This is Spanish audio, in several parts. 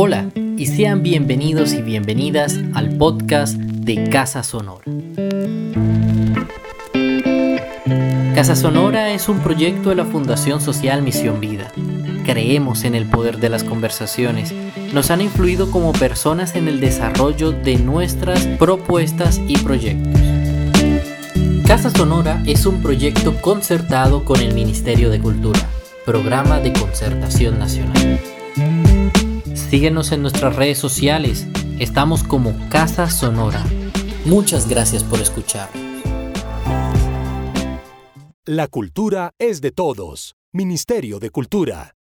Hola y sean bienvenidos y bienvenidas al podcast de Casa Sonora. Casa Sonora es un proyecto de la Fundación Social Misión Vida. Creemos en el poder de las conversaciones. Nos han influido como personas en el desarrollo de nuestras propuestas y proyectos. Casa Sonora es un proyecto concertado con el Ministerio de Cultura, Programa de Concertación Nacional. Síguenos en nuestras redes sociales. Estamos como Casa Sonora. Muchas gracias por escuchar. La cultura es de todos. Ministerio de Cultura.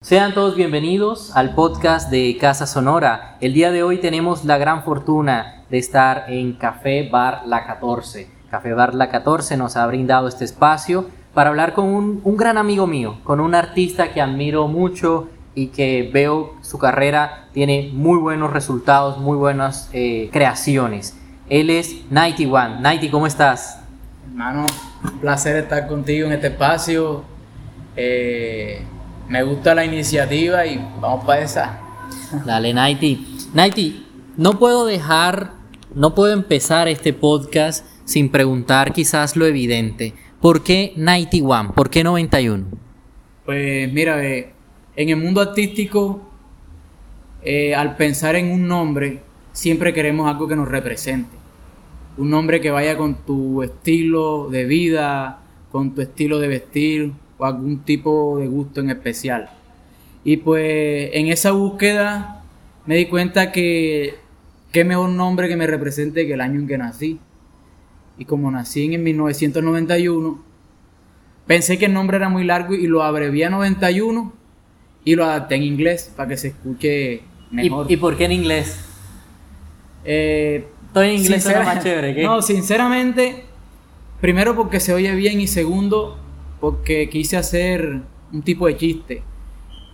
Sean todos bienvenidos al podcast de Casa Sonora. El día de hoy tenemos la gran fortuna de estar en Café Bar La 14. Café Bar La 14 nos ha brindado este espacio para hablar con un, un gran amigo mío, con un artista que admiro mucho y que veo su carrera tiene muy buenos resultados, muy buenas eh, creaciones. Él es Nighty One. Nighty, ¿cómo estás? Hermano, un placer estar contigo en este espacio. Eh, me gusta la iniciativa y vamos para esa. Dale, Nighty. Nighty, no puedo dejar, no puedo empezar este podcast sin preguntar quizás lo evidente. ¿Por qué 91? ¿Por qué 91? Pues mira, eh, en el mundo artístico, eh, al pensar en un nombre, siempre queremos algo que nos represente. Un nombre que vaya con tu estilo de vida, con tu estilo de vestir o algún tipo de gusto en especial. Y pues en esa búsqueda me di cuenta que qué mejor nombre que me represente que el año en que nací. Y como nací en 1991, pensé que el nombre era muy largo y lo abrevié a 91 y lo adapté en inglés para que se escuche ¿Y, mejor. y por qué en inglés? Eh, Todo en inglés sincera- más chévere, ¿qué? No, sinceramente, primero porque se oye bien y segundo porque quise hacer un tipo de chiste.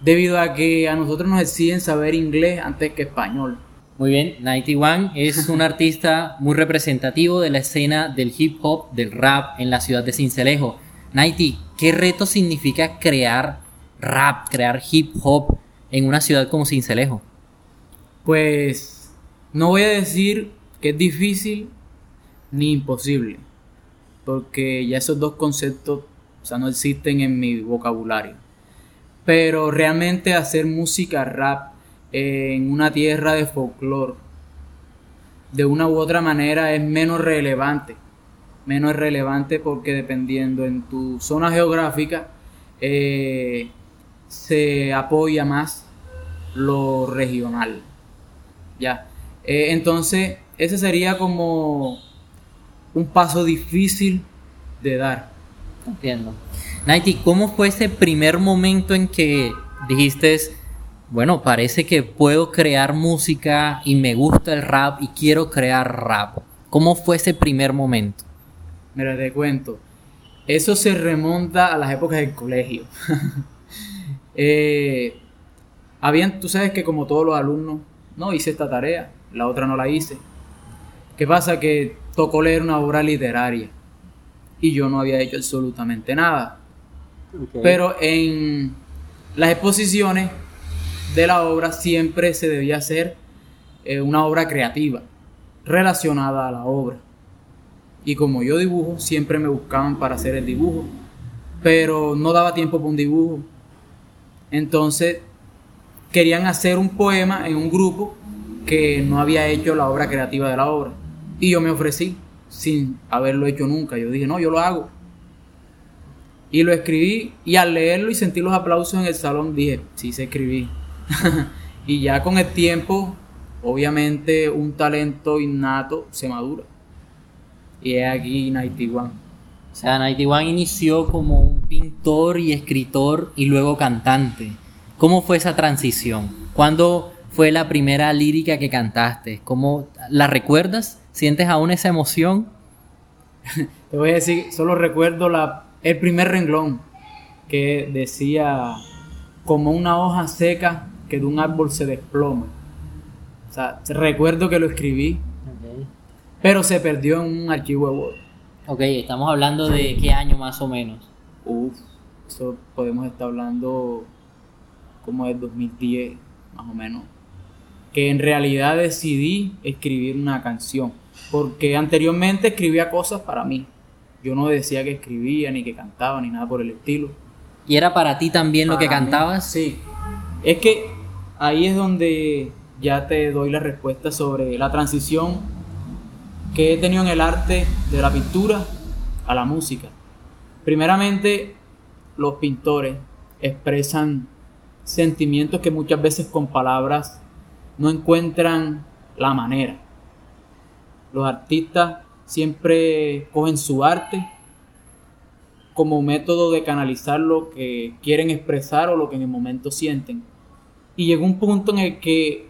Debido a que a nosotros nos exigen saber inglés antes que español. Muy bien, 91 es un artista muy representativo de la escena del hip hop, del rap en la ciudad de Cincelejo. 90, ¿qué reto significa crear rap, crear hip hop en una ciudad como Cincelejo? Pues no voy a decir que es difícil ni imposible, porque ya esos dos conceptos o sea, no existen en mi vocabulario. Pero realmente hacer música rap en una tierra de folclore, de una u otra manera es menos relevante. Menos relevante porque dependiendo en tu zona geográfica eh, se apoya más lo regional. Ya. Eh, entonces, ese sería como un paso difícil de dar. Entiendo. Nighty, ¿cómo fue ese primer momento en que dijiste, bueno, parece que puedo crear música y me gusta el rap y quiero crear rap? ¿Cómo fue ese primer momento? Mira, te cuento. Eso se remonta a las épocas del colegio. Eh, habían, tú sabes que como todos los alumnos, no hice esta tarea, la otra no la hice. ¿Qué pasa? Que tocó leer una obra literaria y yo no había hecho absolutamente nada. Pero en las exposiciones de la obra siempre se debía hacer eh, una obra creativa relacionada a la obra. Y como yo dibujo, siempre me buscaban para hacer el dibujo. Pero no daba tiempo para un dibujo. Entonces querían hacer un poema en un grupo que no había hecho la obra creativa de la obra. Y yo me ofrecí sin haberlo hecho nunca. Yo dije, no, yo lo hago. Y lo escribí y al leerlo y sentir los aplausos en el salón dije, sí, se escribí. y ya con el tiempo, obviamente un talento innato se madura. y es aquí 91. O sea, 91 inició como un pintor y escritor y luego cantante. ¿Cómo fue esa transición? ¿Cuándo fue la primera lírica que cantaste? ¿Cómo la recuerdas? ¿Sientes aún esa emoción? Te voy a decir, solo recuerdo la, el primer renglón que decía como una hoja seca que de un árbol se desploma. O sea, recuerdo que lo escribí, pero se perdió en un archivo de Word. Ok, estamos hablando de qué año más o menos. Uf, eso podemos estar hablando como de 2010, más o menos. Que en realidad decidí escribir una canción. Porque anteriormente escribía cosas para mí. Yo no decía que escribía, ni que cantaba, ni nada por el estilo. ¿Y era para ti también lo que mí, cantabas? Sí. Es que ahí es donde ya te doy la respuesta sobre la transición que he tenido en el arte de la pintura a la música. Primeramente, los pintores expresan sentimientos que muchas veces con palabras no encuentran la manera. Los artistas siempre cogen su arte como método de canalizar lo que quieren expresar o lo que en el momento sienten. Y llegó un punto en el que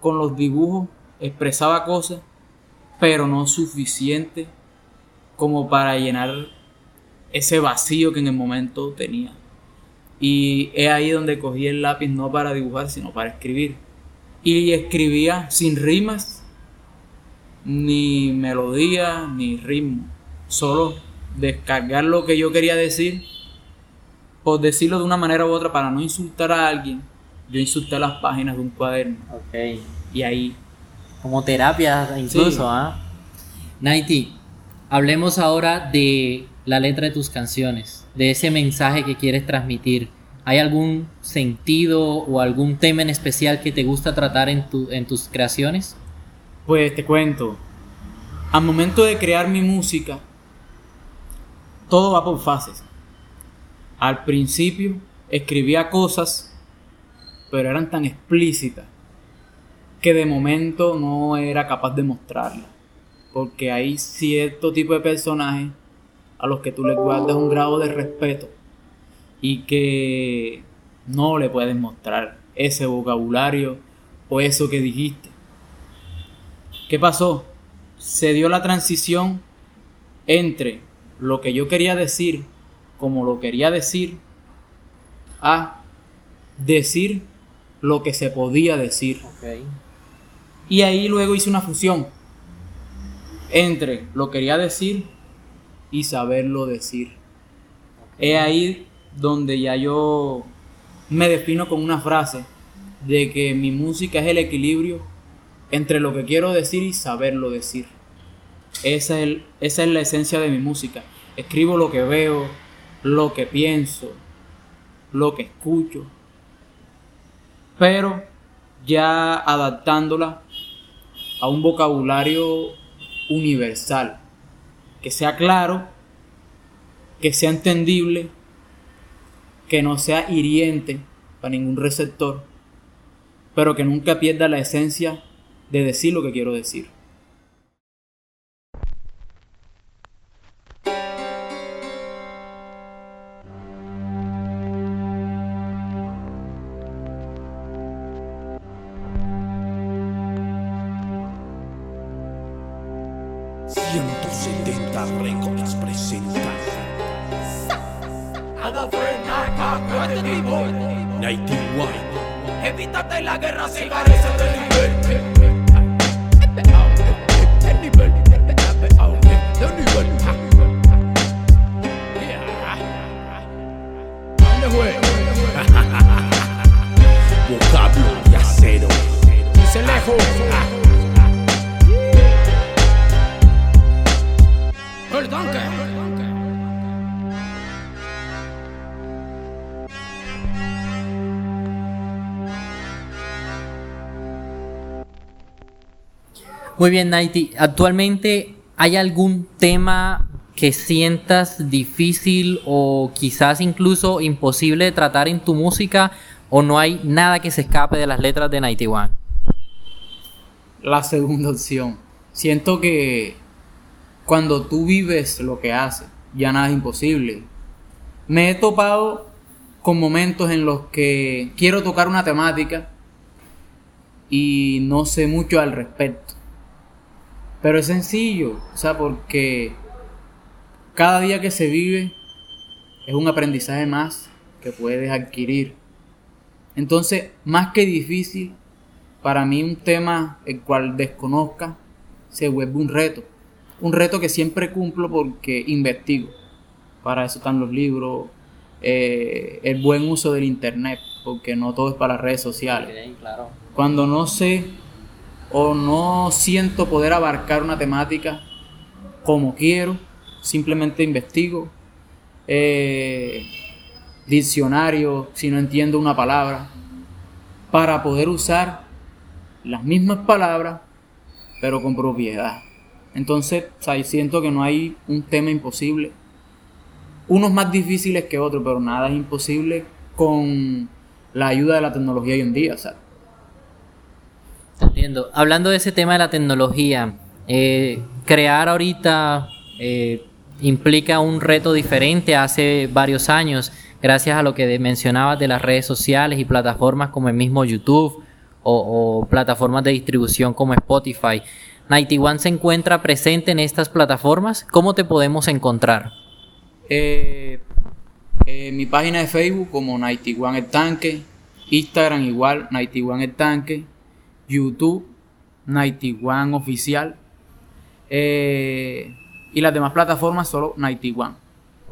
con los dibujos expresaba cosas, pero no suficiente como para llenar ese vacío que en el momento tenía. Y es ahí donde cogí el lápiz no para dibujar, sino para escribir. Y escribía sin rimas, ni melodía, ni ritmo. Solo descargar lo que yo quería decir, por decirlo de una manera u otra, para no insultar a alguien. Yo insulté las páginas de un cuaderno. Ok. Y ahí Como terapia incluso, Sí. ¿ah? Nighty, hablemos ahora de la letra de tus canciones, de ese mensaje que quieres transmitir. ¿Hay algún sentido o algún tema en especial que te gusta tratar en, tu- en tus creaciones? Pues te cuento, al momento de crear mi música, todo va por fases. Al principio escribía cosas, pero eran tan explícitas que de momento no era capaz de mostrarlas. Porque hay cierto tipo de personajes a los que tú les guardas un grado de respeto y que no le puedes mostrar ese vocabulario o eso que dijiste. ¿Qué pasó? Se dio la transición entre lo que yo quería decir, como lo quería decir, a decir lo que se podía decir. Y ahí luego hice una fusión entre lo que quería decir y saberlo decir. Es ahí donde ya yo me defino con una frase de que mi música es el equilibrio entre lo que quiero decir y saberlo decir. Esa es, el- esa es la esencia de mi música. Escribo lo que veo, lo que pienso, lo que escucho, pero ya adaptándola a un vocabulario universal, que sea claro, que sea entendible, que no sea hiriente para ningún receptor, pero que nunca pierda la esencia de decir lo que quiero decir. Muy bien, Nighty. Actualmente, ¿hay algún tema que sientas difícil o quizás incluso imposible de tratar en tu música? ¿O no hay nada que se escape de las letras de Nighty One? La segunda opción. Siento que cuando tú vives lo que haces, ya nada es imposible. Me he topado con momentos en los que quiero tocar una temática y no sé mucho al respecto. Pero es sencillo, o sea, porque cada día que se vive es un aprendizaje más que puedes adquirir. Entonces, más que difícil, para mí un tema el cual desconozca se vuelve un reto. Un reto que siempre cumplo porque investigo. Para eso están los libros, eh, el buen uso del internet, porque no todo es para las redes sociales. Cuando no sé o no siento poder abarcar una temática como quiero, simplemente investigo. Eh, diccionario si no entiendo una palabra, para poder usar las mismas palabras, pero con propiedad. Entonces, siento que no hay un tema imposible. Unos más difíciles que otros, pero nada es imposible con la ayuda de la tecnología hoy en día. Hablando de ese tema de la tecnología, eh, crear ahorita eh, implica un reto diferente hace varios años, gracias a lo que mencionabas de las redes sociales y plataformas como el mismo YouTube o, plataformas de distribución como Spotify. Nighty One se encuentra presente en estas plataformas. ¿Cómo te podemos encontrar? Eh, mi página de Facebook como Nighty One el Tanque, Instagram igual Nighty One el Tanque, YouTube Nighty One Oficial eh, y las demás plataformas solo Nighty One.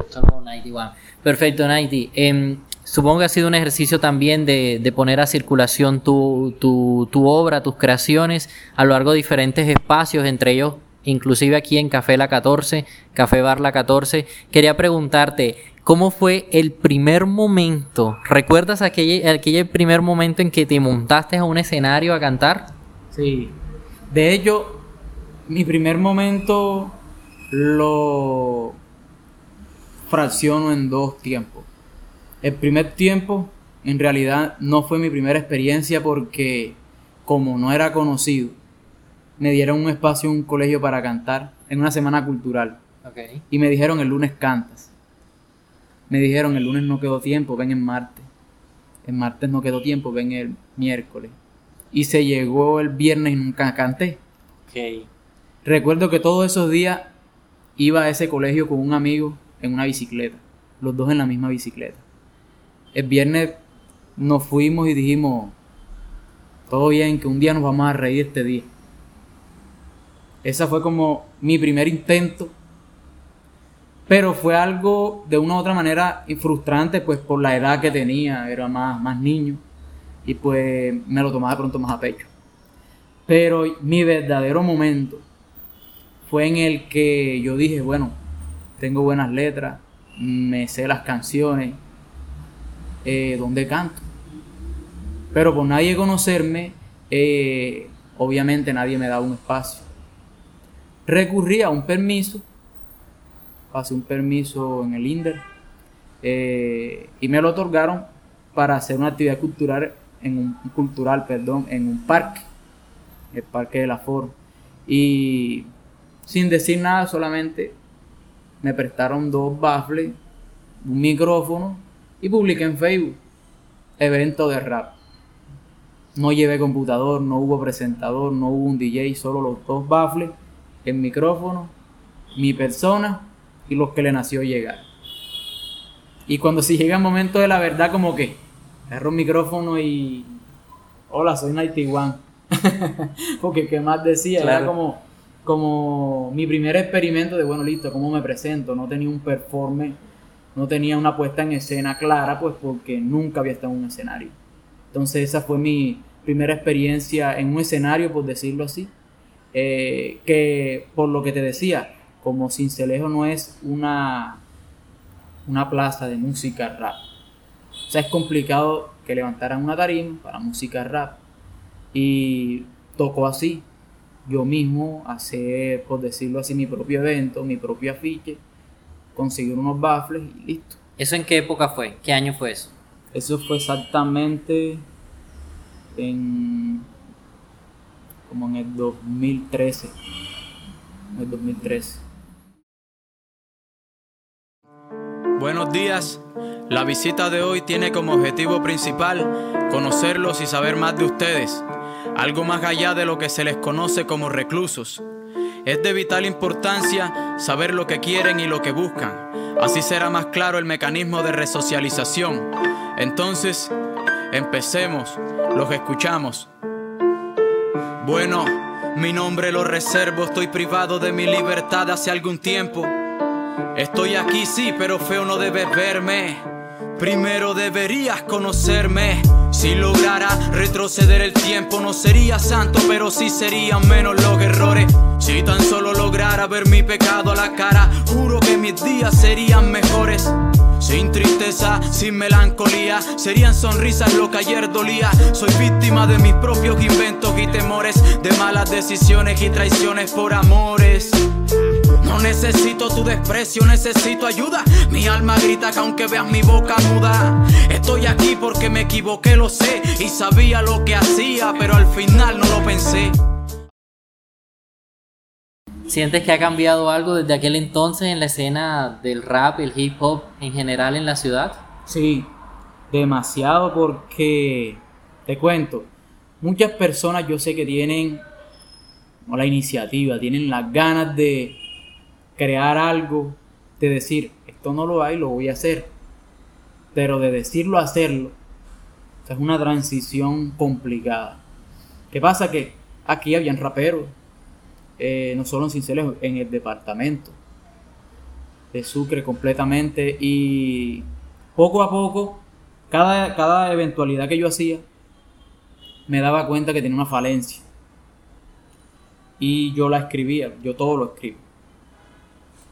Solo Nighty One. Perfecto, Nighty. Em, supongo que ha sido un ejercicio también de, poner a circulación tu, tu, obra, tus creaciones a lo largo de diferentes espacios, entre ellos inclusive aquí en Café La 14, Café Bar La 14. Quería preguntarte, ¿cómo fue el primer momento? ¿Recuerdas aquel, aquel primer momento en que te montaste a un escenario a cantar? Sí. De hecho, mi primer momento lo fracciono en dos tiempos. El primer tiempo en realidad no fue mi primera experiencia porque como no era conocido, me dieron un espacio en un colegio para cantar en una semana cultural. Y me dijeron el lunes cantas. Me dijeron el lunes no quedó tiempo, ven el martes. El martes no quedó tiempo, ven el miércoles. Y se llegó el viernes y nunca canté. Recuerdo que todos esos días iba a ese colegio con un amigo en una bicicleta, los dos en la misma bicicleta. El viernes nos fuimos y dijimos, todo bien, que un día nos vamos a reír este día. Esa fue como mi primer intento, pero fue algo de una u otra manera frustrante, pues por la edad que tenía, era más, más niño, y pues me lo tomaba de pronto más a pecho. Pero mi verdadero momento fue en el que yo dije, bueno, tengo buenas letras, me sé las canciones, eh, donde canto. Pero por nadie conocerme, eh, obviamente nadie me daba un espacio. Recurrí a un permiso, pasé un permiso en el INDER eh, y me lo otorgaron para hacer una actividad cultural en un cultural, perdón, en un parque, el parque de la Foro. Y sin decir nada, solamente me prestaron dos baffles, un micrófono y publiqué en Facebook evento de rap. No llevé computador, no hubo presentador, no hubo un DJ, solo los dos baffles, el micrófono, mi persona y los que le nació llegar. Y cuando si llega el momento de la verdad, como que agarro un micrófono y. Hola, soy Nighty One. Porque qué más decía, era como como mi primer experimento de, bueno, listo, ¿cómo me presento? No tenía un performance, no tenía una puesta en escena clara, pues porque nunca había estado en un escenario. Entonces esa fue mi primera experiencia en un escenario, por decirlo así, eh, que por lo que te decía, como Cincelejo no es una, una plaza de música rap. O sea, es complicado que levantaran una tarima para música rap. Y tocó así, yo mismo hacer, por decirlo así, mi propio evento, mi propio afiche, conseguir unos baffles y listo. ¿Eso en qué época fue? ¿Qué año fue eso? Eso fue exactamente en como en el 2013. En el 2013. Buenos días. La visita de hoy tiene como objetivo principal conocerlos y saber más de ustedes, algo más allá de lo que se les conoce como reclusos. Es de vital importancia saber lo que quieren y lo que buscan. Así será más claro el mecanismo de resocialización. Entonces, empecemos, los escuchamos. Bueno, mi nombre lo reservo. Estoy privado de mi libertad hace algún tiempo. Estoy aquí sí, pero feo no debes verme. Primero deberías conocerme. Si lograra retroceder el tiempo, no sería santo, pero sí serían menos los errores. Si tan solo lograra ver mi pecado a la cara, juro que mis días serían mejores. Sin tristeza, sin melancolía, serían sonrisas lo que ayer dolía. Soy víctima de mis propios inventos y temores, de malas decisiones y traiciones por amores. No necesito tu desprecio, necesito ayuda. Mi alma grita que aunque veas mi boca muda, estoy aquí porque me equivoqué, lo sé. Y sabía lo que hacía, pero al final no lo pensé. ¿Sientes que ha cambiado algo desde aquel entonces en la escena del rap, el hip hop en general en la ciudad? Sí, demasiado porque, te cuento, muchas personas yo sé que tienen la iniciativa, tienen las ganas de crear algo, de decir, esto no lo hay, lo voy a hacer. Pero de decirlo a hacerlo, es una transición complicada. ¿Qué pasa? Que aquí habían raperos, eh, no solo en Cincelejo, en el departamento de Sucre completamente y poco a poco, cada, cada eventualidad que yo hacía, me daba cuenta que tenía una falencia. Y yo la escribía, yo todo lo escribo.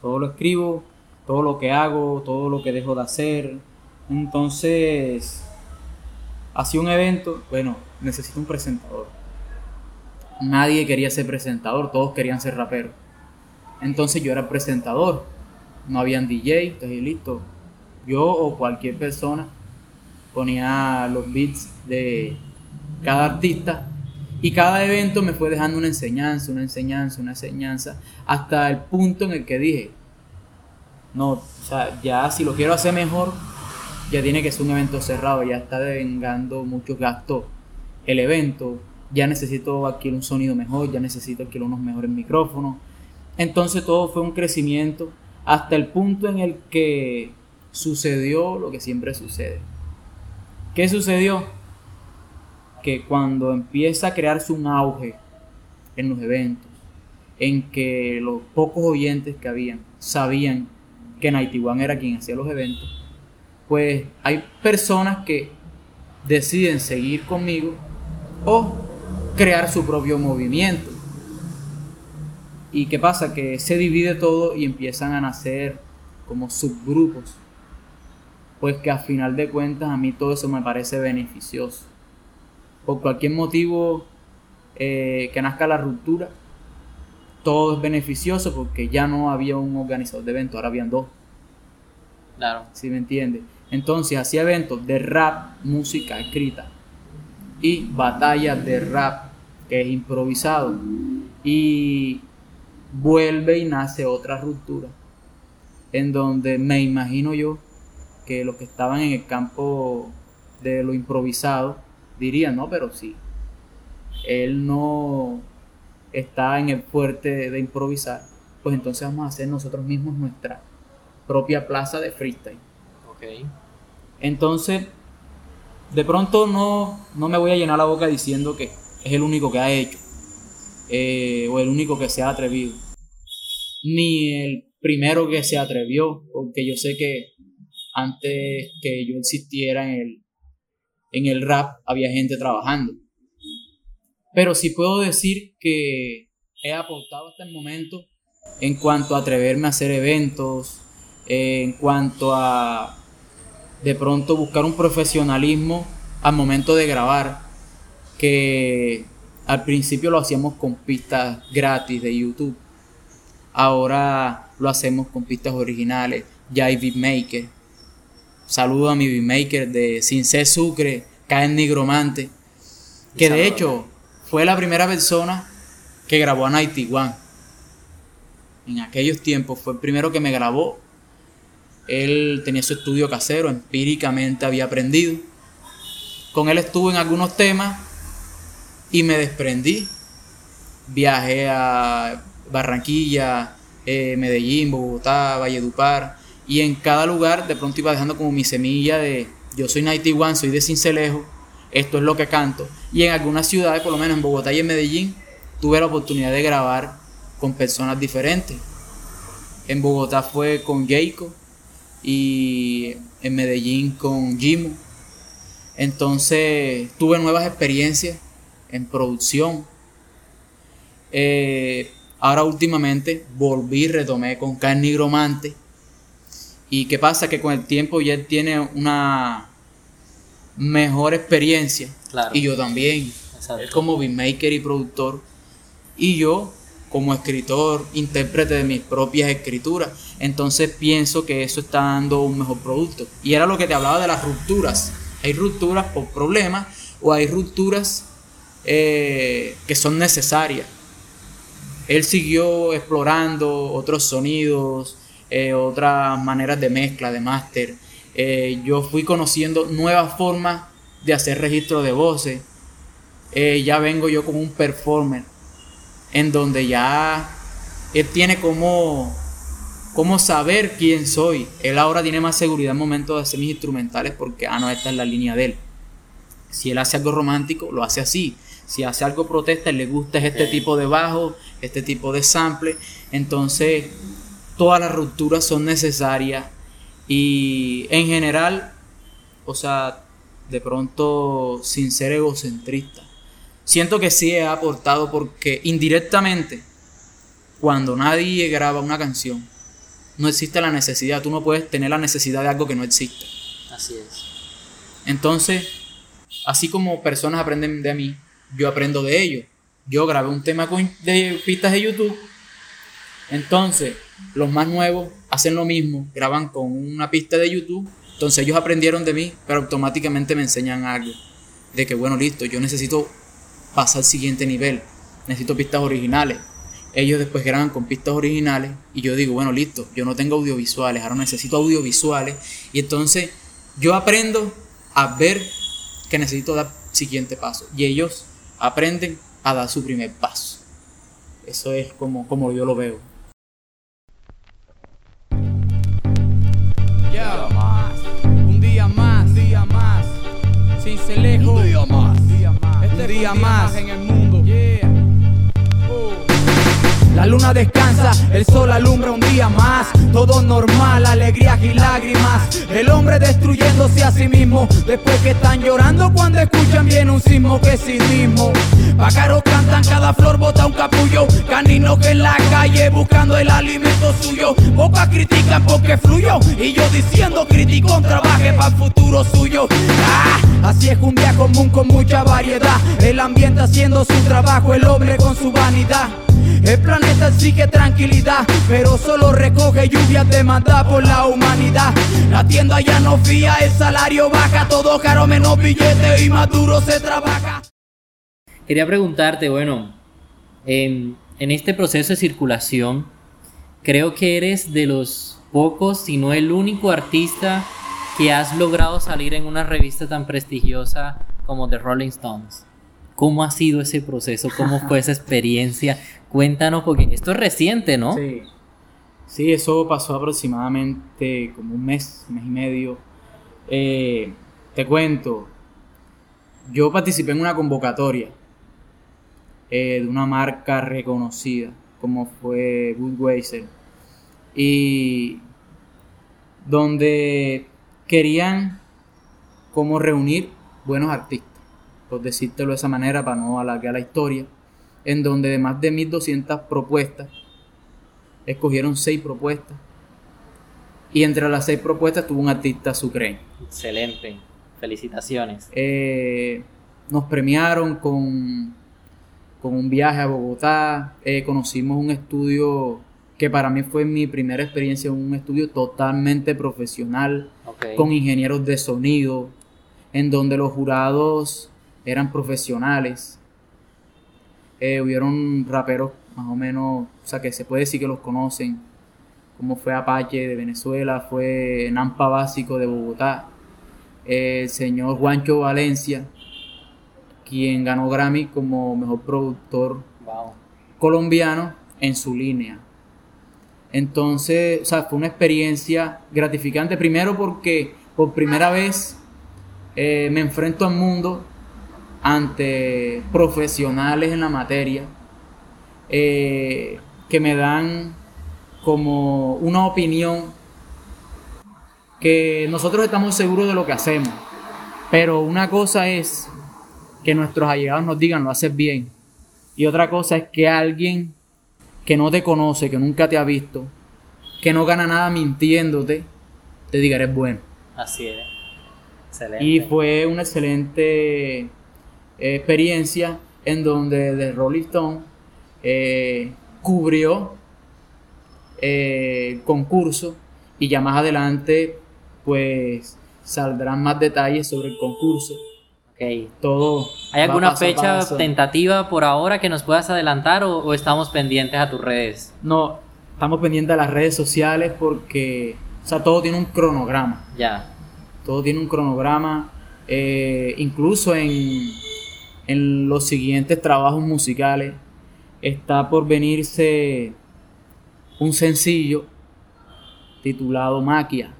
Todo lo escribo, todo lo que hago, todo lo que dejo de hacer. Entonces, hacía un evento, bueno, necesito un presentador nadie quería ser presentador, todos querían ser raperos. Entonces yo era presentador, no habían DJ, entonces listo. Yo o cualquier persona ponía los beats de cada artista y cada evento me fue dejando una enseñanza, una enseñanza, una enseñanza, hasta el punto en el que dije, no, o sea, ya si lo quiero hacer mejor, ya tiene que ser un evento cerrado, ya está devengando muchos gastos el evento, ya necesito adquirir un sonido mejor, ya necesito adquirir unos mejores micrófonos. Entonces todo fue un crecimiento hasta el punto en el que sucedió lo que siempre sucede. ¿Qué sucedió? Que cuando empieza a crearse un auge en los eventos, en que los pocos oyentes que habían sabían que Nighty One era quien hacía los eventos, pues hay personas que deciden seguir conmigo o crear su propio movimiento. ¿Y qué pasa? Que se divide todo y empiezan a nacer como subgrupos. Pues que a final de cuentas a mí todo eso me parece beneficioso. Por cualquier motivo eh, que nazca la ruptura, todo es beneficioso porque ya no había un organizador de eventos, ahora habían dos. Claro. ¿Sí me entiende? Entonces hacía eventos de rap, música escrita y batallas de rap que es improvisado. Y vuelve y nace otra ruptura, en donde me imagino yo que los que estaban en el campo de lo improvisado dirían, no, pero sí, él no está en el fuerte de improvisar, pues entonces vamos a hacer nosotros mismos nuestra propia plaza de freestyle. Entonces, de pronto no, no me voy a llenar la boca diciendo que es el único que ha hecho, eh, o el único que se ha atrevido, ni el primero que se atrevió, porque yo sé que antes que yo existiera en el, en el rap había gente trabajando. Pero sí puedo decir que he aportado hasta el momento en cuanto a atreverme a hacer eventos, en cuanto a de pronto buscar un profesionalismo al momento de grabar que al principio lo hacíamos con pistas gratis de YouTube. Ahora lo hacemos con pistas originales. Ya hay beatmaker. Saludo a mi beatmaker de Sin Sucre, Caen Nigromante. Que de hecho fue la primera persona que grabó a Nighty One. En aquellos tiempos fue el primero que me grabó. Él tenía su estudio casero, empíricamente había aprendido. Con él estuve en algunos temas y me desprendí. Viajé a Barranquilla, eh, Medellín, Bogotá, Valledupar. Y en cada lugar de pronto iba dejando como mi semilla de yo soy 91, soy de Cincelejo, esto es lo que canto. Y en algunas ciudades, por lo menos en Bogotá y en Medellín, tuve la oportunidad de grabar con personas diferentes. En Bogotá fue con Jayco y en Medellín con Jimo. Entonces tuve nuevas experiencias en producción. Eh, ahora últimamente volví, retomé con Carne Gromante. Y qué pasa que con el tiempo ya él tiene una mejor experiencia. Y yo también. Él como beatmaker y productor. Y yo como escritor, intérprete de mis propias escrituras. Entonces pienso que eso está dando un mejor producto. Y era lo que te hablaba de las rupturas. Hay rupturas por problemas o hay rupturas eh, que son necesarias. Él siguió explorando otros sonidos, eh, otras maneras de mezcla, de máster. Eh, yo fui conociendo nuevas formas de hacer registro de voces. ya vengo yo como un performer en donde ya él tiene como, como saber quién soy. Él ahora tiene más seguridad en momento de hacer mis instrumentales porque, ah, no, esta es la línea de él. Si él hace algo romántico, lo hace así. Si hace algo protesta, le gusta este tipo de bajo, este tipo de sample. Entonces, todas las rupturas son necesarias. Y en general, o sea, de pronto, sin ser egocentrista, siento que sí he aportado porque indirectamente, cuando nadie graba una canción, no existe la necesidad. Tú no puedes tener la necesidad de algo que no existe. Así es. Entonces, así como personas aprenden de mí, yo aprendo de ellos. Yo grabé un tema con, de pistas de YouTube. Entonces, los más nuevos hacen lo mismo, graban con una pista de YouTube. Entonces ellos aprendieron de mí, pero automáticamente me enseñan algo. De que, bueno, listo, yo necesito pasa al siguiente nivel. Necesito pistas originales. Ellos después graban con pistas originales y yo digo, bueno, listo, yo no tengo audiovisuales, ahora necesito audiovisuales. Y entonces yo aprendo a ver que necesito dar siguiente paso. Y ellos aprenden a dar su primer paso. Eso es como, como yo lo veo. Ya, un día más, un día más, sin ser lejos, un día más un día más en el mundo. La luna descansa, el sol alumbra un día más. Todo normal, alegrías y lágrimas. El hombre destruyéndose a sí mismo. Después que están llorando cuando escuchan bien un sismo que sí mismo. Pájaros cantan, cada flor bota un capullo. Caninos que en la calle buscando el alimento suyo. Pocas critican porque fluyó. Y yo diciendo critico, trabaje para el futuro suyo. Ah, así es un día común con mucha variedad. El ambiente haciendo su trabajo, el hombre con su vanidad. El planeta exige tranquilidad, pero solo recoge lluvias demandadas por la humanidad. La tienda ya no fía, el salario baja, todo caro menos billetes y más duro se trabaja. Quería preguntarte, bueno, en, en este proceso de circulación, creo que eres de los pocos, si no el único artista que has logrado salir en una revista tan prestigiosa como The Rolling Stones. ¿Cómo ha sido ese proceso? ¿Cómo fue esa experiencia? Cuéntanos, porque esto es reciente, ¿no? Sí. Sí, eso pasó aproximadamente como un mes, mes y medio. Eh, te cuento, yo participé en una convocatoria eh, de una marca reconocida, como fue Budweiser, y donde querían como reunir buenos artistas por decírtelo de esa manera para no alargar la historia, en donde de más de 1200 propuestas, escogieron 6 propuestas, y entre las 6 propuestas tuvo un artista sucreño. Excelente, felicitaciones. Eh, nos premiaron con, con un viaje a Bogotá, eh, conocimos un estudio que para mí fue mi primera experiencia, un estudio totalmente profesional, con ingenieros de sonido, en donde los jurados eran profesionales. Eh, hubieron raperos más o menos, o sea, que se puede decir que los conocen, como fue Apache de Venezuela, fue Nampa Básico de Bogotá, el señor Juancho Valencia, quien ganó Grammy como mejor productor Wow. colombiano en su línea. Entonces, o sea, fue una experiencia gratificante, primero porque por primera vez eh, me enfrento al mundo ante profesionales en la materia eh, que me dan como una opinión que nosotros estamos seguros de lo que hacemos, pero una cosa es que nuestros allegados nos digan lo haces bien y otra cosa es que alguien que no te conoce, que nunca te ha visto, que no gana nada mintiéndote, te diga eres bueno. Así es. Excelente. Y fue una excelente experiencia en donde The Rolling Stone eh, cubrió eh, el concurso y ya más adelante pues saldrán más detalles sobre el concurso. Ok. Todo. ¿Hay alguna paso a fecha paso. tentativa por ahora que nos puedas adelantar o, o estamos pendientes a tus redes? No, estamos pendientes de las redes sociales porque, o sea, todo tiene un cronograma. Ya. Todo tiene un cronograma. eh, incluso en, en los siguientes trabajos musicales está por venirse un sencillo titulado Maquia.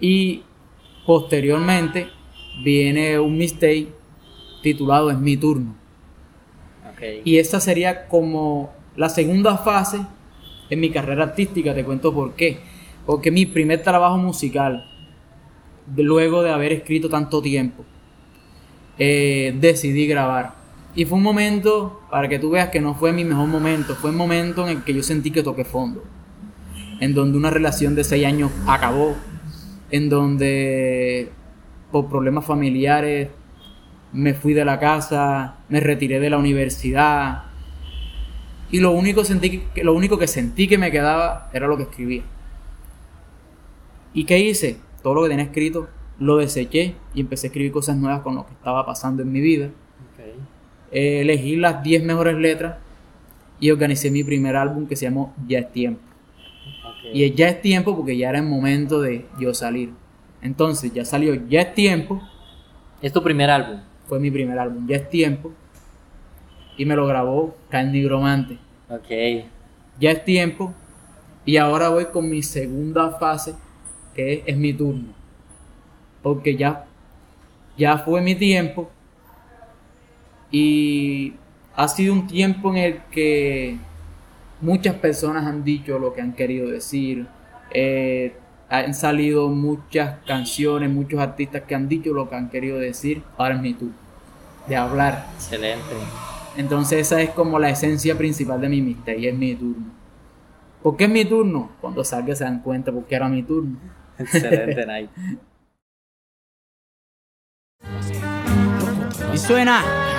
Y posteriormente viene un mistake titulado Es mi turno. Y esta sería como la segunda fase en mi carrera artística, te cuento por qué. Porque mi primer trabajo musical, luego de haber escrito tanto tiempo, eh, decidí grabar. Y fue un momento, para que tú veas que no fue mi mejor momento, fue un momento en el que yo sentí que toqué fondo. En donde una relación de seis años acabó. En donde por problemas familiares me fui de la casa, me retiré de la universidad. Y lo único, sentí que, lo único que sentí que me quedaba era lo que escribía. ¿Y qué hice? Todo lo que tenía escrito lo deseché y empecé a escribir cosas nuevas con lo que estaba pasando en mi vida. Eh, elegí las 10 mejores letras y organicé mi primer álbum que se llamó Ya es tiempo. Y ya es tiempo porque ya era el momento de yo salir. Entonces ya salió Ya es tiempo, Es tu primer álbum. fue mi primer álbum, Ya es tiempo. Y me lo grabó Carnigromante. Ok. Ya es tiempo. Y ahora voy con mi segunda fase, que es, es mi turno. Porque ya, ya fue mi tiempo. Y ha sido un tiempo en el que muchas personas han dicho lo que han querido decir. Eh, han salido muchas canciones, muchos artistas que han dicho lo que han querido decir. Ahora es mi turno de hablar. Excelente. Entonces esa es como la esencia principal de mi y es mi turno. ¿Por qué es mi turno? Cuando salga se dan cuenta porque era mi turno. Excelente, Night. Y suena.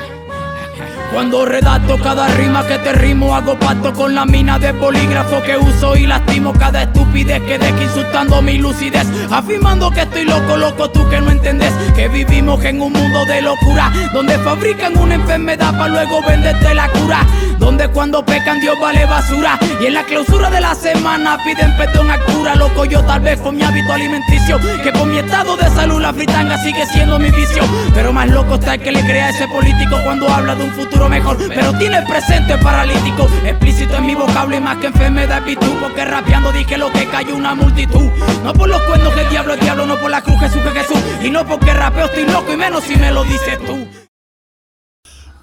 Cuando redacto cada rima que te rimo Hago pacto con la mina de polígrafo que uso Y lastimo cada estupidez que deje insultando mi lucidez Afirmando que estoy loco, loco tú que no entendés Que vivimos en un mundo de locura Donde fabrican una enfermedad para luego venderte la cura Donde cuando pecan Dios vale basura Y en la clausura de la semana piden perdón a cura Loco yo tal vez con mi hábito alimenticio Que por mi estado de salud la fritanga sigue siendo mi vicio Pero más loco está el que le crea a ese político cuando habla de un futuro mejor Pero tiene el presente paralítico. Explícito en mi vocablo y más que enfermedad virtud Porque rapeando dije lo que cayó una multitud. No por los cuernos que el diablo es diablo, no por la cruz Jesús que es Jesús. Y no porque rapeo estoy loco y menos si me lo dices tú.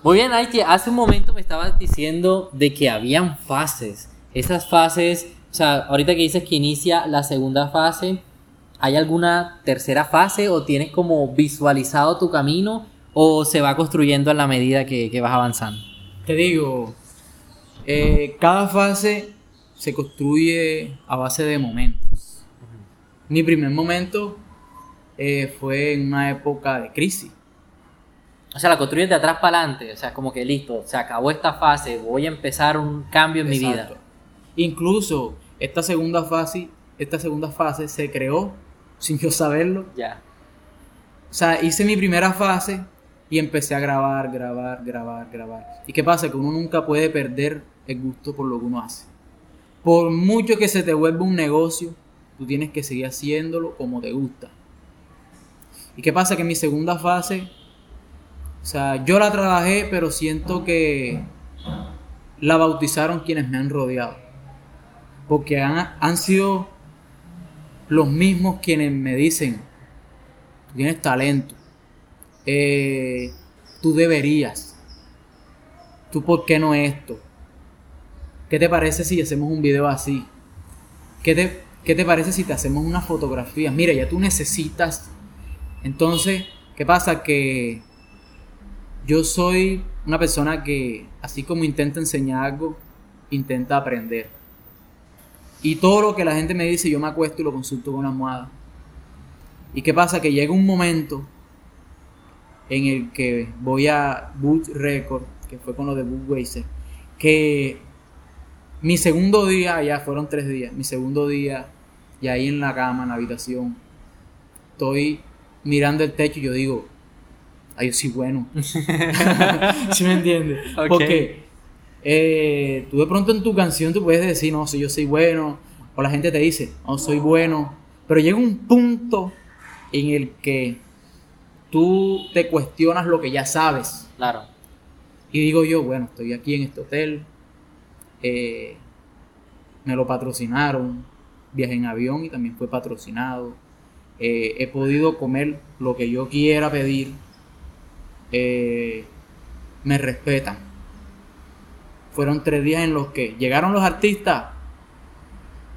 Muy bien, Aiti, hace un momento me estabas diciendo de que habían fases. Esas fases, o sea, ahorita que dices que inicia la segunda fase, ¿hay alguna tercera fase o tienes como visualizado tu camino o se va construyendo a la medida que, que vas avanzando? Te digo, eh, cada fase se construye a base de momentos. Mi primer momento eh, fue en una época de crisis. O sea, la construyes de atrás para adelante, o sea, como que listo, se acabó esta fase, voy a empezar un cambio en mi vida. Incluso esta segunda fase, esta segunda fase se creó sin yo saberlo. Ya. O sea, hice mi primera fase y empecé a grabar, grabar, grabar, grabar. ¿Y qué pasa? Que uno nunca puede perder el gusto por lo que uno hace. por mucho que se te vuelva un negocio, tú tienes que seguir haciéndolo como te gusta. ¿Y qué pasa? Que en mi segunda fase, o sea, yo la trabajé, pero siento que la bautizaron quienes me han rodeado. Porque han, han sido los mismos quienes me dicen, tú tienes talento, eh, tú deberías, tú por qué no esto, ¿qué te parece si hacemos un video así? ¿Qué te, qué te parece si te hacemos unas fotografías? Mira, ya tú necesitas. Entonces, ¿qué pasa? Que yo soy una persona que, así como intenta enseñar algo, intenta aprender. Y todo lo que la gente me dice, yo me acuesto y lo consulto con la almohada. ¿Y qué pasa? Que llega un momento en el que voy a Boot Record, que fue con lo de Budweiser, que mi segundo día, ya fueron tres días, mi segundo día, y ahí en la cama, en la habitación, estoy mirando el techo y yo digo, ay, yo soy bueno. ¿Sí me entiendes? Porque eh, tú de pronto en tu canción tú puedes decir, no, si yo soy bueno, o la gente te dice, no, soy bueno, pero llega un punto en el que tú te cuestionas lo que ya sabes. Claro. Y digo yo, bueno, estoy aquí en este hotel, eh, me lo patrocinaron, viajé en avión y también fue patrocinado. Eh, he podido comer lo que yo quiera pedir. Eh, me respetan. Fueron tres días en los que llegaron los artistas.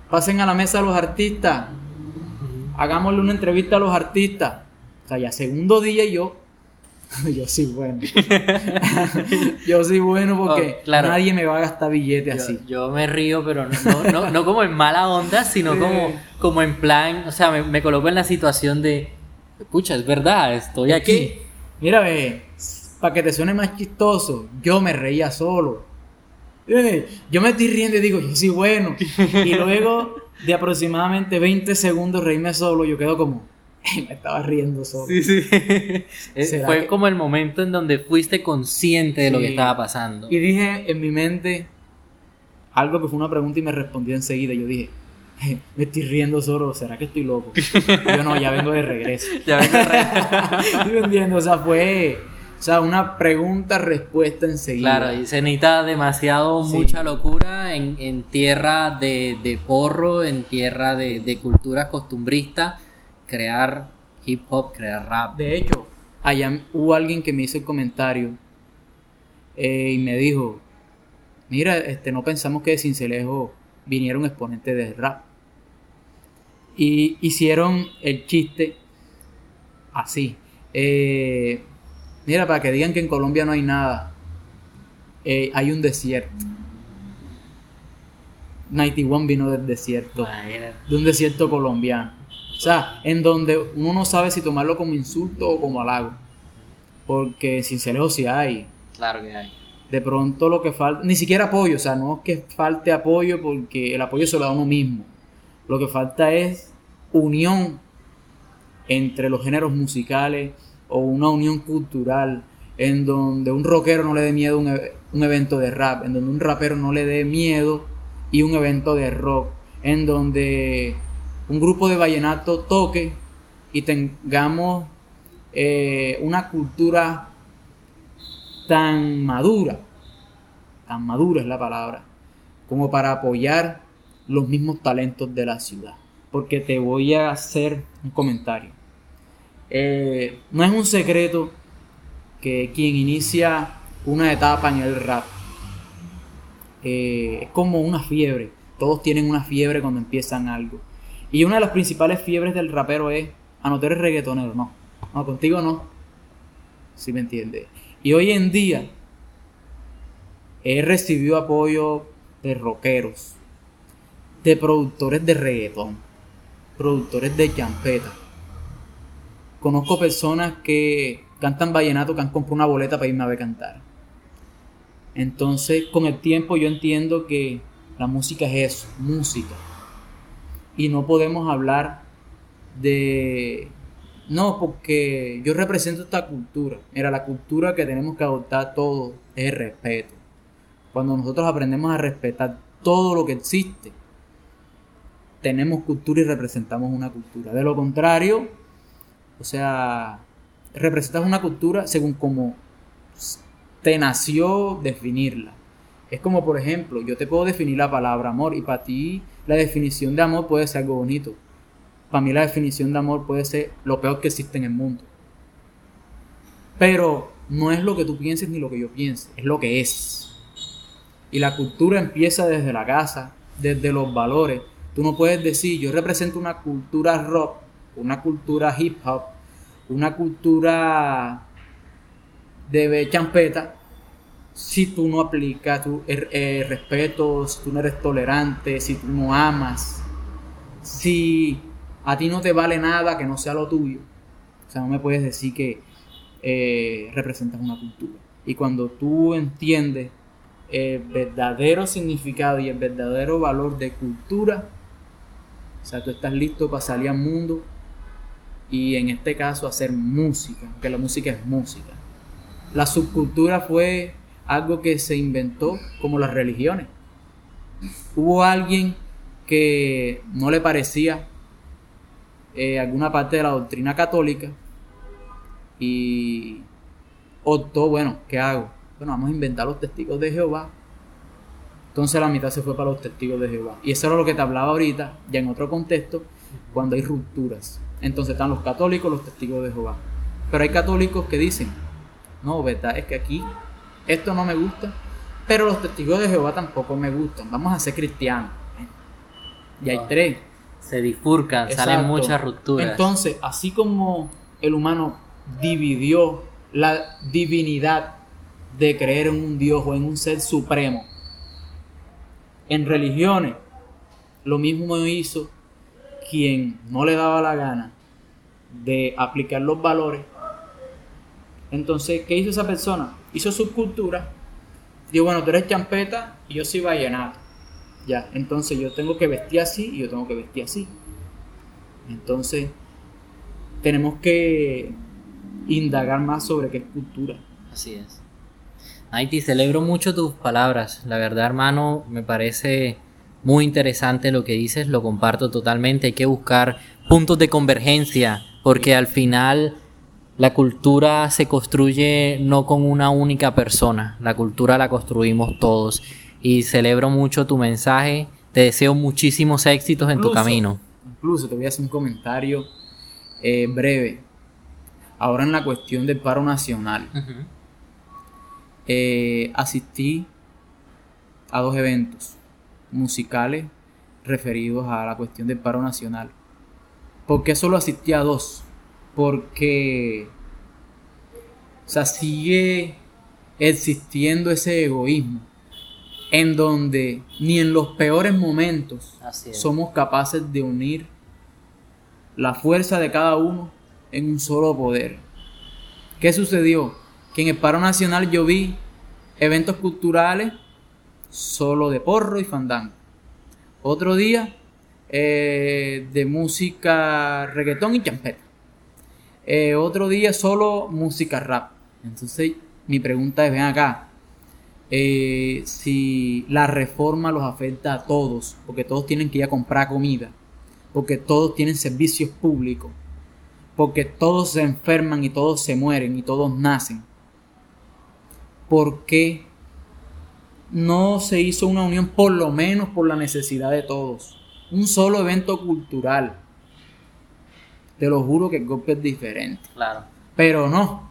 Pasen a la mesa los artistas. Hagámosle una entrevista a los artistas. O sea, ya segundo día yo yo soy bueno. yo soy bueno porque Oh, claro. nadie me va a gastar billete Yo, así. yo me río, pero no, no, no como en mala onda, sino Sí. como, como en plan, o sea, me, me coloco en la situación de, escucha, es verdad, estoy aquí. Mira, ve, para que te suene más chistoso, yo me reía solo. Eh, Yo me estoy riendo y digo, yo soy bueno. Y luego de aproximadamente 20 segundos reírme solo, yo quedo como, me estaba riendo solo. Sí, sí. Eh, ¿Será Fue que- como el momento en donde fuiste consciente de lo que Sí. estaba pasando. Y dije en mi mente algo que fue una pregunta y me respondió enseguida. Yo dije, "Eh, me estoy riendo solo, ¿será que estoy loco? yo no, ya vengo de regreso. Ya ves, re- ¿Sí me entiendes? O sea, fue o sea, una pregunta-respuesta enseguida. Claro, y se necesita demasiado, Sí. mucha locura en, en tierra de, de porro, en tierra de, de cultura costumbrista, crear hip hop, crear rap. De hecho, allá hubo alguien que me hizo el comentario eh, y me dijo, mira, este, no pensamos que de Cincelejo viniera un exponente de rap. Y hicieron el chiste así. eh, mira, para que digan que en Colombia no hay nada, eh, hay un desierto. 91 vino del desierto de un desierto colombiano. O sea, en donde uno no sabe si tomarlo como insulto o como halago. Porque Cincelejo sí hay. Claro que hay. De pronto lo que falta, ni siquiera apoyo, o sea, no es que falte apoyo porque el apoyo se lo da uno mismo. Lo que falta es unión entre los géneros musicales o una unión cultural en donde un rockero no le dé miedo un, e- un evento de rap, en donde un rapero no le dé miedo y un evento de rock, en donde un grupo de vallenato toque y tengamos eh, una cultura tan madura, tan madura es la palabra, como para apoyar los mismos talentos de la ciudad. Porque te voy a hacer un comentario. Eh, no es un secreto que quien inicia una etapa en el rap eh, es como una fiebre. Todos tienen una fiebre cuando empiezan algo. Y una de las principales fiebres del rapero es, ah, no, reggaetonero, no. No, contigo no. Si me entiendes. Y hoy en día he recibido apoyo de rockeros, de productores de reggaetón, productores de champeta. Conozco personas que cantan vallenato que han comprado una boleta para irme a ver cantar. Entonces, con el tiempo yo entiendo que la música es eso, música. Y no podemos hablar de... No, porque yo represento esta cultura. Mira, la cultura que tenemos que adoptar todos es respeto. Cuando nosotros aprendemos a respetar todo lo que existe, tenemos cultura y representamos una cultura. De lo contrario, o sea, representas una cultura según como te nació definirla. Es como, por ejemplo, yo te puedo definir la palabra amor y para ti la definición de amor puede ser algo bonito. Para mí la definición de amor puede ser lo peor que existe en el mundo. Pero no es lo que tú pienses ni lo que yo piense, es lo que es. Y la cultura empieza desde la casa, desde los valores. Tú no puedes decir, yo represento una cultura rock, una cultura hip hop, una cultura de champeta, si tú no aplicas tu er, eh, respeto, si tú no eres tolerante, si tú no amas, si a ti no te vale nada que no sea lo tuyo. O sea, no me puedes decir que eh, representas una cultura. Y cuando tú entiendes el verdadero significado y el verdadero valor de cultura, o sea, tú estás listo para salir al mundo y en este caso hacer música, que la música es música. La subcultura fue algo que se inventó como las religiones. Hubo alguien que no le parecía eh, alguna parte de la doctrina católica y optó, bueno, ¿qué hago? Bueno, vamos a inventar los testigos de Jehová. Entonces la mitad se fue para los testigos de Jehová. Y eso era lo que te hablaba ahorita, ya en otro contexto, cuando hay rupturas. Entonces están los católicos, los testigos de Jehová. Pero hay católicos que dicen, no, verdad, es que aquí esto no me gusta, pero los testigos de Jehová tampoco me gustan. Vamos a ser cristianos. Y hay tres. Se difurcan, salen muchas rupturas. Entonces, así como el humano dividió la divinidad de creer en un Dios o en un ser supremo, en religiones, lo mismo hizo quien no le daba la gana de aplicar los valores. Entonces, ¿qué hizo esa persona? Hizo su cultura. Dijo, bueno, tú eres champeta y yo soy vallenato. Ya, entonces yo tengo que vestir así y yo tengo que vestir así. Entonces, tenemos que indagar más sobre qué es cultura. Así es. Haiti, celebro mucho tus palabras. La verdad, hermano, me parece muy interesante lo que dices, lo comparto totalmente. Hay que buscar puntos de convergencia, porque al final la cultura se construye no con una única persona, la cultura la construimos todos. Y celebro mucho tu mensaje, te deseo muchísimos éxitos en tu camino. Incluso te voy a hacer un comentario eh, breve. Ahora en la cuestión del paro nacional. Eh, asistí a dos eventos musicales referidos a la cuestión del paro nacional. ¿Por qué solo asistí a dos? Porque o sea, sigue existiendo ese egoísmo en donde ni en los peores momentos somos capaces de unir la fuerza de cada uno en un solo poder. ¿Qué sucedió? Que en el paro nacional yo vi eventos culturales solo de porro y fandango. Otro día eh, de música reggaetón y champeta. Eh, otro día solo música rap. Entonces mi pregunta es, ven acá, eh, si la reforma los afecta a todos, porque todos tienen que ir a comprar comida, porque todos tienen servicios públicos, porque todos se enferman y todos se mueren y todos nacen, ¿por qué no se hizo una unión por lo menos por la necesidad de todos? Un solo evento cultural. Te lo juro que el golpe es diferente. Claro. Pero no.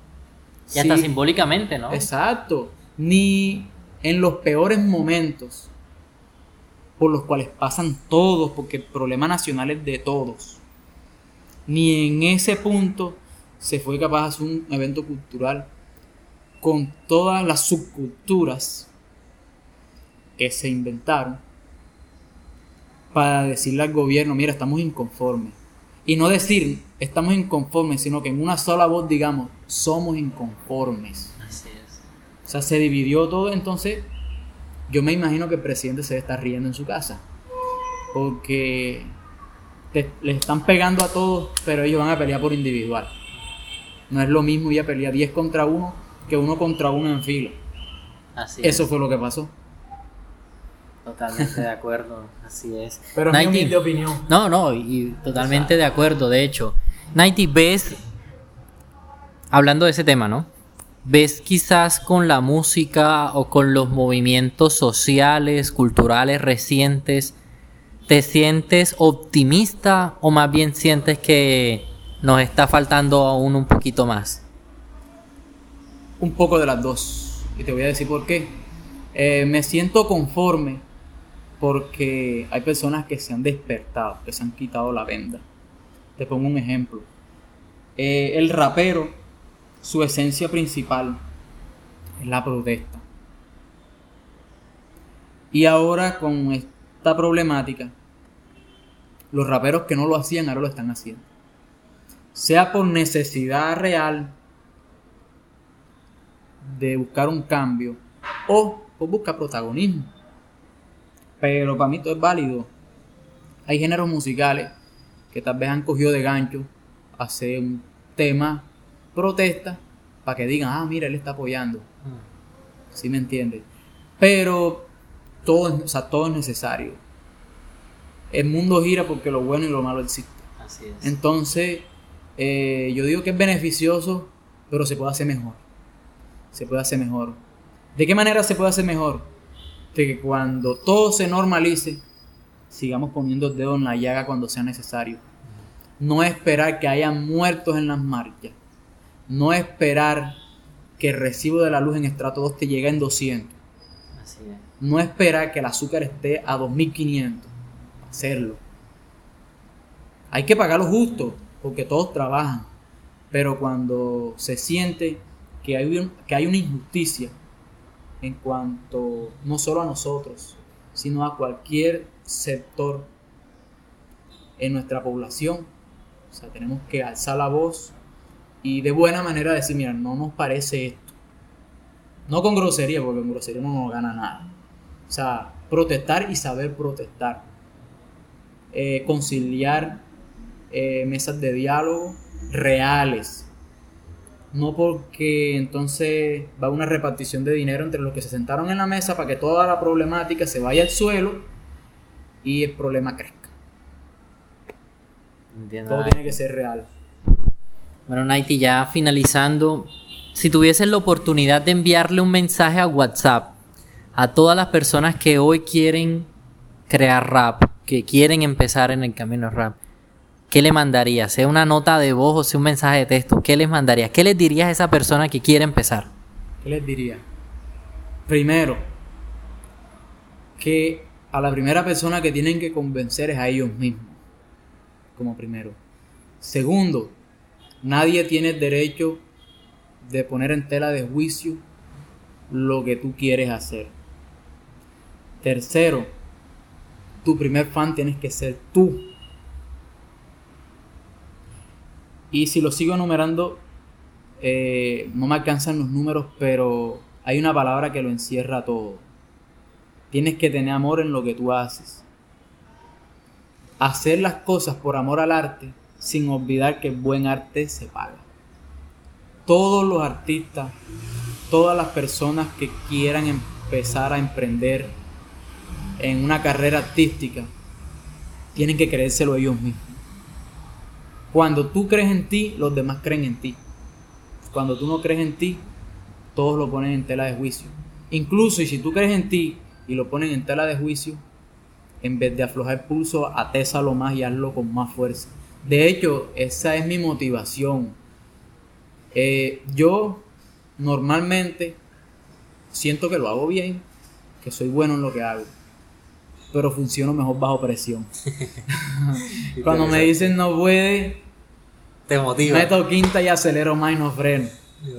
Ya está simbólicamente, ¿no? Exacto. Ni en los peores momentos por los cuales pasan todos, porque el problema nacional es de todos. Ni en ese punto se fue capaz de hacer un evento cultural con todas las subculturas que se inventaron para decirle al gobierno, mira, estamos inconformes. Y no decir, estamos inconformes, sino que en una sola voz digamos, somos inconformes. Así es. O sea, se dividió todo, entonces yo me imagino que el presidente se está riendo en su casa. Porque le están pegando a todos, pero ellos van a pelear por individual. No es lo mismo ir a pelear 10 contra 1 que uno contra uno en fila. Así Eso fue lo que pasó. Totalmente de acuerdo, así es. Pero es mi humilde opinión. No, no, y totalmente de acuerdo, de hecho. Nighty, ves, hablando de ese tema, ¿no? ¿Ves quizás con la música o con los movimientos sociales, culturales recientes, te sientes optimista o más bien sientes que nos está faltando aún un poquito más? Un poco de las dos. Y te voy a decir por qué. Eh, me siento conforme porque hay personas que se han despertado, que se han quitado la venda. Te pongo un ejemplo. Eh, el rapero, su esencia principal es la protesta. Y ahora con esta problemática, los raperos que no lo hacían ahora lo están haciendo. Sea por necesidad real de buscar un cambio o por buscar protagonismo. Pero para mí todo es válido. Hay géneros musicales que tal vez han cogido de gancho hacer un tema protesta para que digan, ah, mira, él está apoyando. ¿Sí me entiendes? Pero todo, es- o sea, todo es necesario. El mundo gira porque lo bueno y lo malo existe. Así es. Entonces, eh, yo digo que es beneficioso, pero se puede hacer mejor. Se puede hacer mejor. ¿De qué manera se puede hacer mejor? De que cuando todo se normalice, sigamos poniendo el dedo en la llaga cuando sea necesario. No esperar que haya muertos en las marchas. No esperar que el recibo de la luz en estrato 2 te llegue en 200. Así es. No esperar que el azúcar esté a 2500. Hacerlo. Hay que pagar lo justo, porque todos trabajan. Pero cuando se siente que hay, un- que hay una injusticia en cuanto no solo a nosotros, sino a cualquier sector en nuestra población, o sea, tenemos que alzar la voz y de buena manera decir, mira, no nos parece esto. No con grosería, porque con grosería no gana nada. O sea, protestar y saber protestar. Eh, conciliar eh, mesas de diálogo reales. No porque entonces va una repartición de dinero entre los que se sentaron en la mesa para que toda la problemática se vaya al suelo y el problema crezca. Entiendo, Todo tiene que ser real. Bueno, Nighty, ya finalizando, si tuvieses la oportunidad de enviarle un mensaje a WhatsApp a todas las personas que hoy quieren crear rap, que quieren empezar en el camino rap, ¿qué le mandarías? Sea una nota de voz o sea un mensaje de texto, ¿qué les mandarías? ¿Qué les dirías a esa persona que quiere empezar? ¿Qué les diría? Primero, que a la primera persona que tienen que convencer es a ellos mismos, como primero. Segundo, nadie tiene derecho de poner en tela de juicio lo que tú quieres hacer. Tercero, tu primer fan tienes que ser tú. Y si lo sigo enumerando, eh, no me alcanzan los números, pero hay una palabra que lo encierra todo. Tienes que tener amor en lo que tú haces. Hacer las cosas por amor al arte, sin olvidar que buen arte se paga. Todos los artistas, todas las personas que quieran empezar a emprender en una carrera artística, tienen que creérselo ellos mismos. Cuando tú crees en ti, los demás creen en ti. Cuando tú no crees en ti, todos lo ponen en tela de juicio. Incluso y si tú crees en ti y lo ponen en tela de juicio, en vez de aflojar el pulso, atésalo más y hazlo con más fuerza. De hecho, esa es mi motivación. Eh, yo normalmente siento que lo hago bien, que soy bueno en lo que hago, pero funciono mejor bajo presión. Cuando me dicen no puede, Te motiva. meto quinta y acelero más y no freno.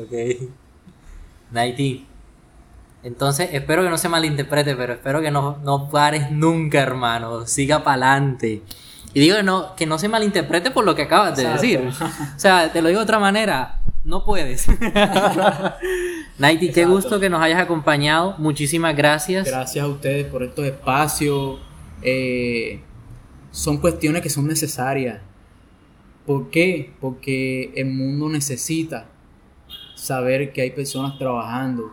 Ok. Nighty. Entonces, espero que no se malinterprete, pero espero que no, no pares nunca, hermano. Siga para adelante. Y digo que no, que no se malinterprete por lo que acabas de decir. O sea, te lo digo de otra manera. No puedes. Nighty, qué gusto que nos hayas acompañado. Muchísimas gracias. Gracias a ustedes por estos espacios. Eh, son cuestiones que son necesarias. ¿Por qué? Porque el mundo necesita saber que hay personas trabajando.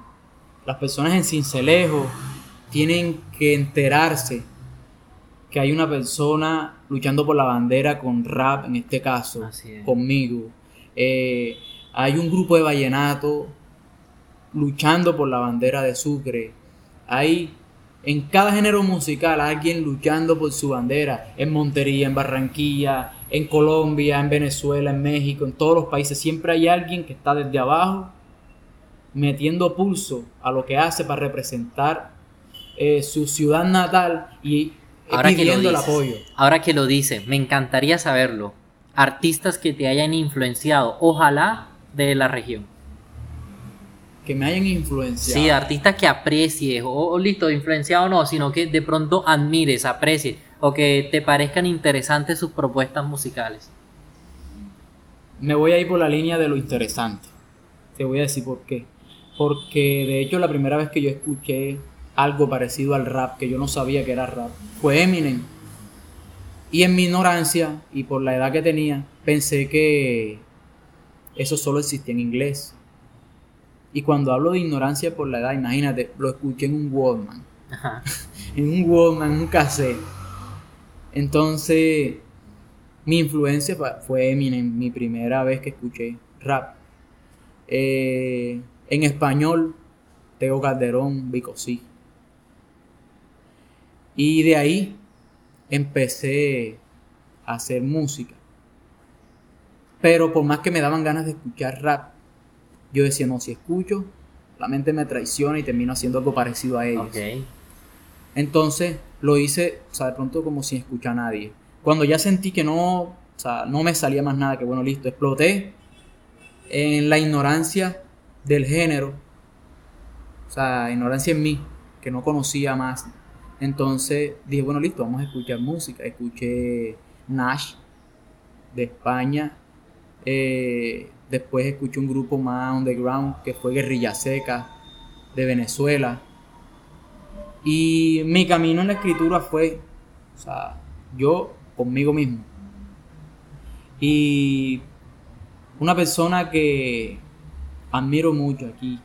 Las personas en Cincelejo tienen que enterarse que hay una persona luchando por la bandera con rap, en este caso, conmigo. Eh, hay un grupo de vallenato luchando por la bandera de Sucre. Hay en cada género musical alguien luchando por su bandera. En Montería, en Barranquilla, en Colombia, en Venezuela, en México, en todos los países. Siempre hay alguien que está desde abajo metiendo pulso a lo que hace para representar eh, su ciudad natal y ahora pidiendo el apoyo. Ahora que lo dice, me encantaría saberlo. Artistas que te hayan influenciado, ojalá de la región. Que me hayan influenciado. Sí, artistas que aprecies, o, listo, influenciado no, sino que de pronto admires, aprecies, o que te parezcan interesantes sus propuestas musicales. Me voy a ir por la línea de lo interesante. Te voy a decir por qué. Porque de hecho la primera vez que yo escuché algo parecido al rap, que yo no sabía que era rap, fue Eminem. Y en mi ignorancia y por la edad que tenía, pensé que eso solo existía en inglés. Y cuando hablo de ignorancia por la edad, imagínate, lo escuché en un Walkman. en un Walkman, en un cassette. Entonces, mi influencia fue Eminem, mi primera vez que escuché rap. Eh, en español, Teo Calderón, Vico sí. Y de ahí empecé a hacer música. Pero por más que me daban ganas de escuchar rap, yo decía, no, si escucho, la mente me traiciona y termino haciendo algo parecido a ellos. Entonces lo hice, o sea, de pronto como sin escuchar a nadie. Cuando ya sentí que no, o sea, no me salía más nada, que bueno, listo, exploté en la ignorancia del género, o sea, ignorancia en mí, que no conocía más entonces dije, bueno, listo, vamos a escuchar música. Escuché Nash de España. Eh, después escuché un grupo más underground que fue Guerrilla Seca de Venezuela. Y mi camino en la escritura fue, o sea, yo conmigo mismo. Y una persona que admiro mucho aquí,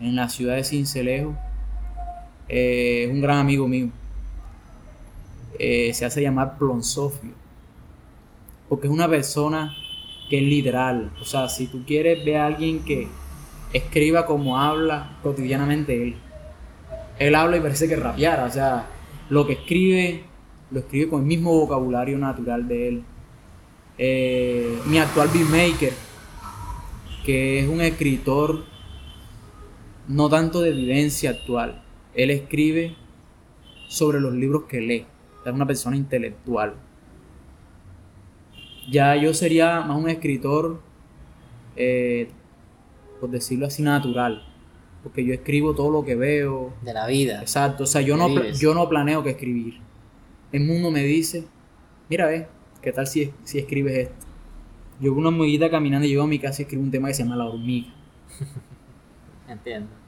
en la ciudad de Cincelejo, eh, es un gran amigo mío. Eh, se hace llamar Plonsofio. Porque es una persona que es literal. O sea, si tú quieres ver a alguien que escriba como habla cotidianamente él. Él habla y parece que rapeara. O sea, lo que escribe, lo escribe con el mismo vocabulario natural de él. Eh, mi actual beatmaker, que es un escritor no tanto de evidencia actual, él escribe sobre los libros que lee. Es una persona intelectual. Ya yo sería más un escritor, eh, por decirlo así, natural. Porque yo escribo todo lo que veo. De la vida. Exacto. O sea, yo, no, yo no planeo que escribir. El mundo me dice, mira, ve, ¿qué tal si, si escribes esto? Yo veo una hormiguita caminando y yo a mi casa y escribo un tema que se llama La hormiga. Entiendo.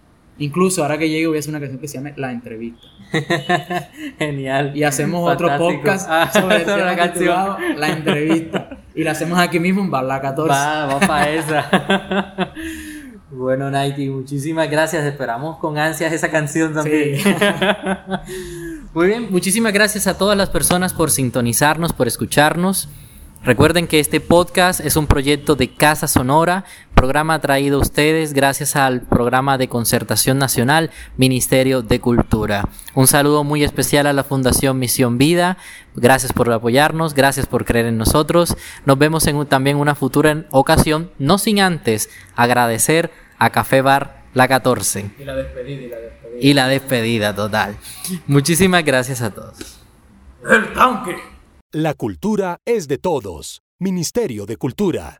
Incluso ahora que llegue voy a hacer una canción que se llame La Entrevista. Genial. Y hacemos otro podcast ah, sobre, la canción. La Entrevista. Y la hacemos aquí mismo en Barla 14. Va, va para esa. Bueno, Nighty, muchísimas gracias. Esperamos con ansias esa canción también. Sí. Muy bien, muchísimas gracias a todas las personas por sintonizarnos, por escucharnos. Recuerden que este podcast es un proyecto de Casa Sonora, programa traído a ustedes gracias al programa de concertación nacional Ministerio de Cultura. Un saludo muy especial a la Fundación Misión Vida. Gracias por apoyarnos, gracias por creer en nosotros. Nos vemos en también una futura ocasión, no sin antes agradecer a Café Bar La 14. Y la despedida, y la despedida. Y la despedida total. Muchísimas gracias a todos. El tanque. La cultura es de todos. Ministerio de Cultura.